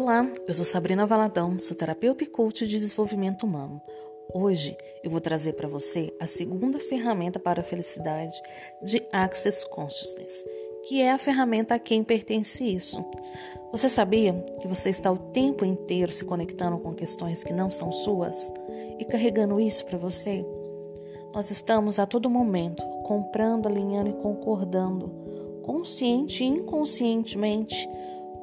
Olá, eu sou Sabrina Valadão, sou terapeuta e coach de desenvolvimento humano. Hoje eu vou trazer para você a segunda ferramenta para a felicidade de Access Consciousness, que é a ferramenta a quem pertence isso. Você sabia que você está o tempo inteiro se conectando com questões que não são suas e carregando isso para você? Nós estamos a todo momento comprando, alinhando e concordando, consciente e inconscientemente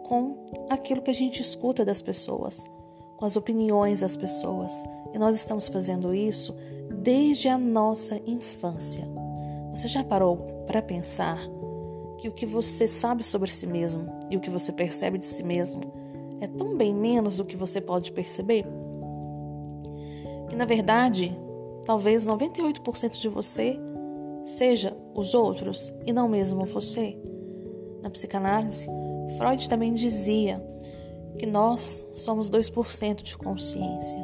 com aquilo que a gente escuta das pessoas, com as opiniões das pessoas. E nós estamos fazendo isso desde a nossa infância. Você já parou para pensar que o que você sabe sobre si mesmo e o que você percebe de si mesmo é tão bem menos do que você pode perceber? Que na verdade, talvez 98% de você seja os outros e não mesmo você. Na psicanálise, Freud também dizia que nós somos 2% de consciência.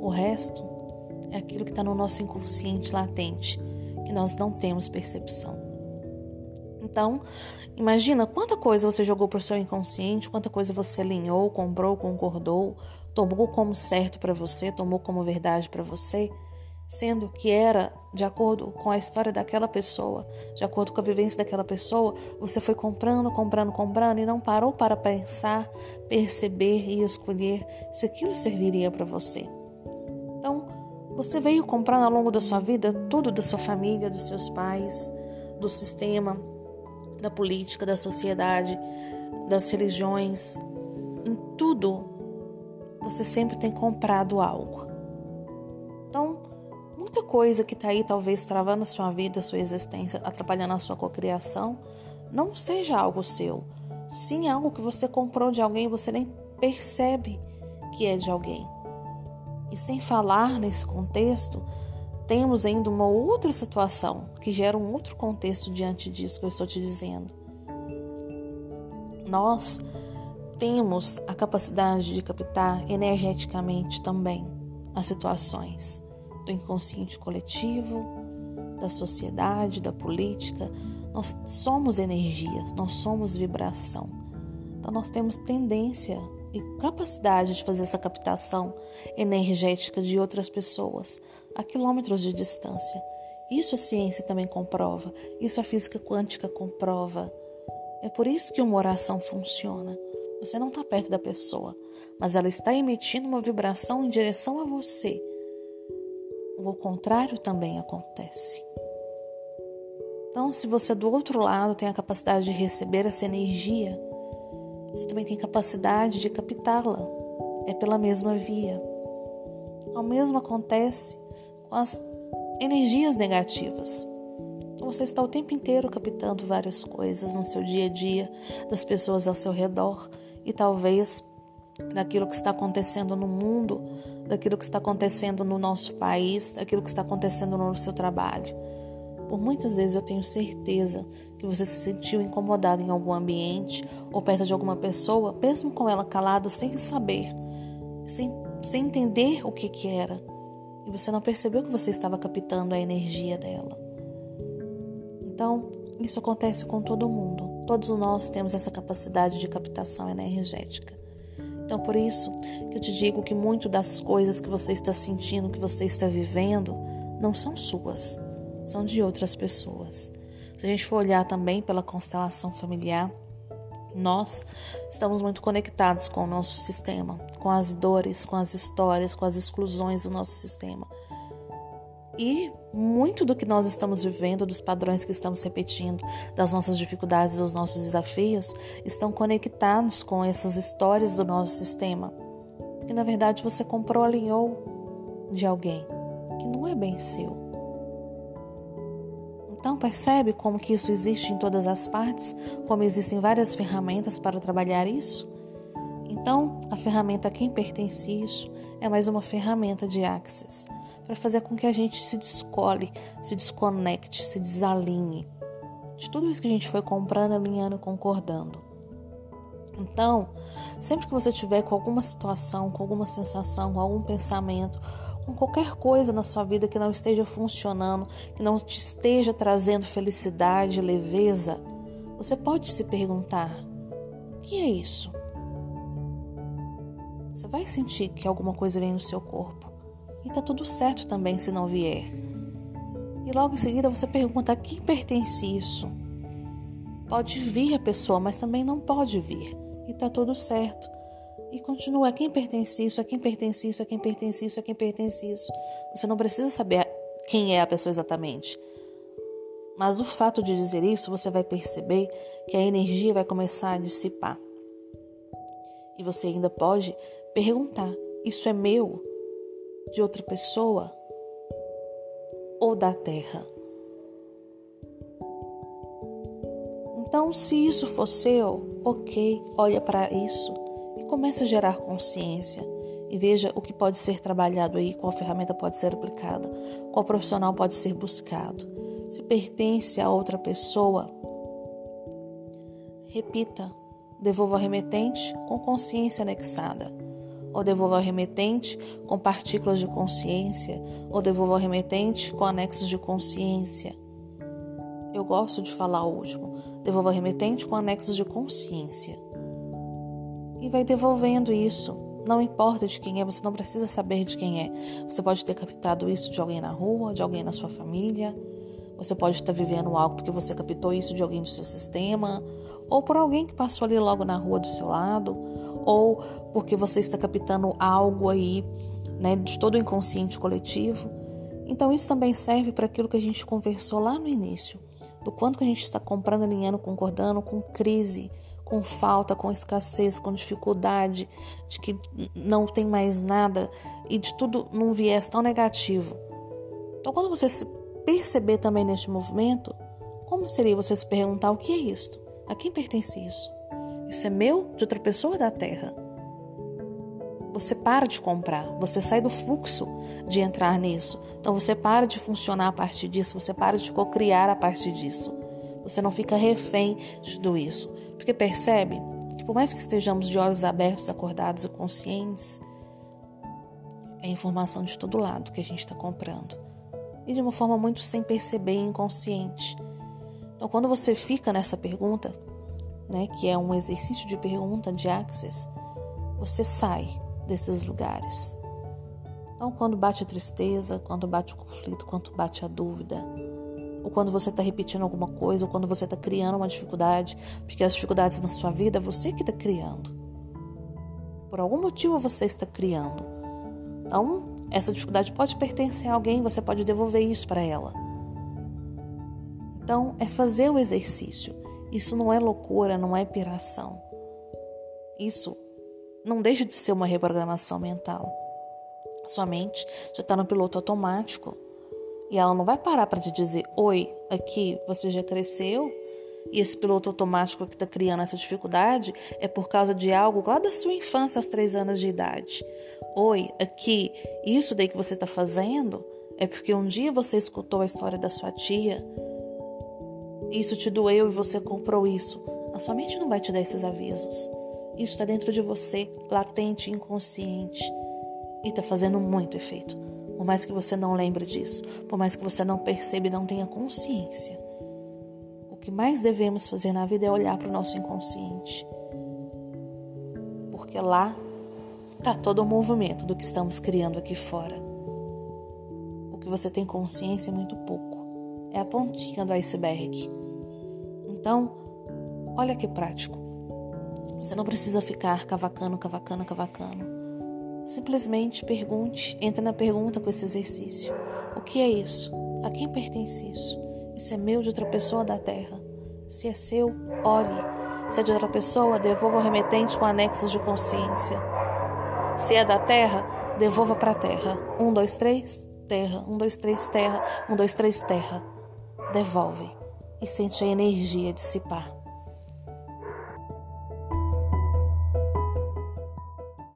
O resto é aquilo que está no nosso inconsciente latente, que nós não temos percepção. Então, imagina quanta coisa você jogou para o seu inconsciente, quanta coisa você alinhou, comprou, concordou, tomou como certo para você, tomou como verdade para você sendo que era de acordo com a história daquela pessoa, de acordo com a vivência daquela pessoa, você foi comprando, comprando, comprando e não parou para pensar, perceber e escolher se aquilo serviria para você. Então, você veio comprando ao longo da sua vida tudo da sua família, dos seus pais, do sistema, da política, da sociedade, das religiões, em tudo você sempre tem comprado algo. Coisa que está aí talvez travando a sua vida, a sua existência, atrapalhando a sua cocriação, não seja algo seu. Sim, algo que você comprou de alguém e você nem percebe que é de alguém. E sem falar nesse contexto, temos ainda uma outra situação que gera um outro contexto diante disso que eu estou te dizendo. Nós temos a capacidade de captar energeticamente também as situações do inconsciente coletivo, da sociedade, da política. Nós somos energias, nós somos vibração. Então, nós temos tendência e capacidade de fazer essa captação energética de outras pessoas a quilômetros de distância. Isso a ciência também comprova, isso a física quântica comprova. É por isso que uma oração funciona. Você não está perto da pessoa, mas ela está emitindo uma vibração em direção a você o contrário também acontece. Então, se você do outro lado tem a capacidade de receber essa energia, você também tem capacidade de captá-la. É pela mesma via. O mesmo acontece com as energias negativas. Então, você está o tempo inteiro captando várias coisas no seu dia a dia, das pessoas ao seu redor e talvez daquilo que está acontecendo no mundo, daquilo que está acontecendo no nosso país, daquilo que está acontecendo no seu trabalho. Por muitas vezes eu tenho certeza que você se sentiu incomodado em algum ambiente ou perto de alguma pessoa, mesmo com ela calada, sem saber, sem, sem entender o que, que era. E você não percebeu que você estava captando a energia dela. Então, isso acontece com todo mundo. Todos nós temos essa capacidade de captação energética. Então, por isso que eu te digo que muito das coisas que você está sentindo, que você está vivendo, não são suas, são de outras pessoas. Se a gente for olhar também pela constelação familiar, nós estamos muito conectados com o nosso sistema, com as dores, com as histórias, com as exclusões do nosso sistema. E muito do que nós estamos vivendo, dos padrões que estamos repetindo, das nossas dificuldades, dos nossos desafios, estão conectados com essas histórias do nosso sistema. Que na verdade você comprou, alinhou de alguém que não é bem seu. Então percebe como que isso existe em todas as partes, como existem várias ferramentas para trabalhar isso? Então, a ferramenta a quem pertence isso é mais uma ferramenta de Axis para fazer com que a gente se descole, se desconecte, se desalinhe de tudo isso que a gente foi comprando, alinhando, concordando. Então, sempre que você tiver com alguma situação, com alguma sensação, com algum pensamento, com qualquer coisa na sua vida que não esteja funcionando, que não te esteja trazendo felicidade, leveza, você pode se perguntar: o que é isso? Você vai sentir que alguma coisa vem no seu corpo. E tá tudo certo também se não vier. E logo em seguida você pergunta a quem pertence isso. Pode vir a pessoa, mas também não pode vir. E tá tudo certo. E continua a quem pertence isso, a quem pertence isso, a quem pertence isso, a quem pertence isso. Você não precisa saber quem é a pessoa exatamente. Mas o fato de dizer isso, você vai perceber que a energia vai começar a dissipar. E você ainda pode perguntar: isso é meu? De outra pessoa? Ou da terra? Então, se isso for seu, ok, olha para isso e comece a gerar consciência e veja o que pode ser trabalhado aí, qual ferramenta pode ser aplicada, qual profissional pode ser buscado. Se pertence a outra pessoa, repita, devolva ao remetente com consciência anexada, ou devolva ao remetente com partículas de consciência, ou devolva ao remetente com anexos de consciência. Eu gosto de falar o último. Devolva ao remetente com anexos de consciência. E vai devolvendo isso. Não importa de quem é, você não precisa saber de quem é. Você pode ter captado isso de alguém na rua, de alguém na sua família, você pode estar vivendo algo porque você captou isso de alguém do seu sistema, ou por alguém que passou ali logo na rua do seu lado, ou porque você está captando algo aí, né, de todo o inconsciente coletivo. Então isso também serve para aquilo que a gente conversou lá no início, do quanto que a gente está comprando, alinhando, concordando com crise, com falta, com escassez, com dificuldade, de que não tem mais nada e de tudo num viés tão negativo. Então, quando você se perceber também neste movimento, como seria você se perguntar o que é isto? A quem pertence isso? Isso é meu, de outra pessoa da terra? Você para de comprar, você sai do fluxo de entrar nisso. Então você para de funcionar a partir disso, você para de co-criar a partir disso. Você não fica refém de tudo isso. Porque percebe que por mais que estejamos de olhos abertos, acordados e conscientes, é informação de todo lado que a gente está comprando e de uma forma muito sem perceber inconsciente. Então, quando você fica nessa pergunta, né, que é um exercício de pergunta de access, você sai desses lugares. Então, quando bate a tristeza, quando bate o conflito, quando bate a dúvida, ou quando você está repetindo alguma coisa, ou quando você está criando uma dificuldade, porque as dificuldades na sua vida é você que está criando. Por algum motivo você está criando. Então, essa dificuldade pode pertencer a alguém, você pode devolver isso para ela. Então, é fazer o exercício. Isso não é loucura, não é piração. Isso não deixa de ser uma reprogramação mental. Sua mente já está no piloto automático e ela não vai parar para te dizer: Oi, aqui você já cresceu, e esse piloto automático que está criando essa dificuldade é por causa de algo lá da sua infância, aos três anos de idade. Oi, aqui, isso daí que você está fazendo é porque um dia você escutou a história da sua tia, isso te doeu e você comprou isso. A sua mente não vai te dar esses avisos. Isso está dentro de você, latente, inconsciente, e está fazendo muito efeito. Por mais que você não lembre disso, por mais que você não perceba e não tenha consciência que mais devemos fazer na vida é olhar para o nosso inconsciente. Porque lá está todo o movimento do que estamos criando aqui fora. O que você tem consciência é muito pouco. É a pontinha do iceberg. Então, olha que prático. Você não precisa ficar cavacando, cavacando, cavacando. Simplesmente pergunte, entre na pergunta com esse exercício. O que é isso? A quem pertence isso? Isso é meu de outra pessoa da terra. Se é seu, olhe. Se é de outra pessoa, devolva ao remetente com anexos de consciência. Se é da terra, devolva para a terra. Um, dois, três, terra. Um, dois, três, terra. Um, dois, três, terra. Devolve. E sente a energia dissipar.